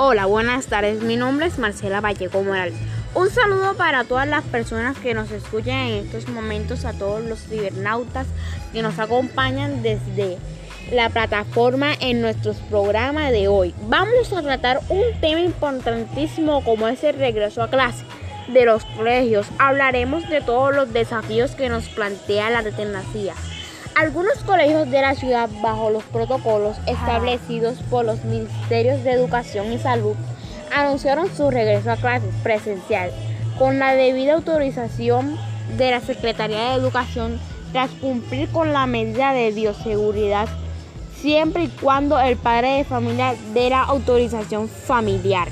Hola, buenas tardes. Mi nombre es Marcela Vallejo Morales. Un saludo para todas las personas que nos escuchan en estos momentos, a todos los cibernautas que nos acompañan desde la plataforma en nuestros programas de hoy. Vamos a tratar un tema importantísimo como es el regreso a clase de los colegios. Hablaremos de todos los desafíos que nos plantea la tecnología. Algunos colegios de la ciudad, bajo los protocolos establecidos por los ministerios de Educación y Salud, anunciaron su regreso a clases presencial con la debida autorización de la Secretaría de Educación tras cumplir con la medida de bioseguridad siempre y cuando el padre de familia dé la autorización familiar.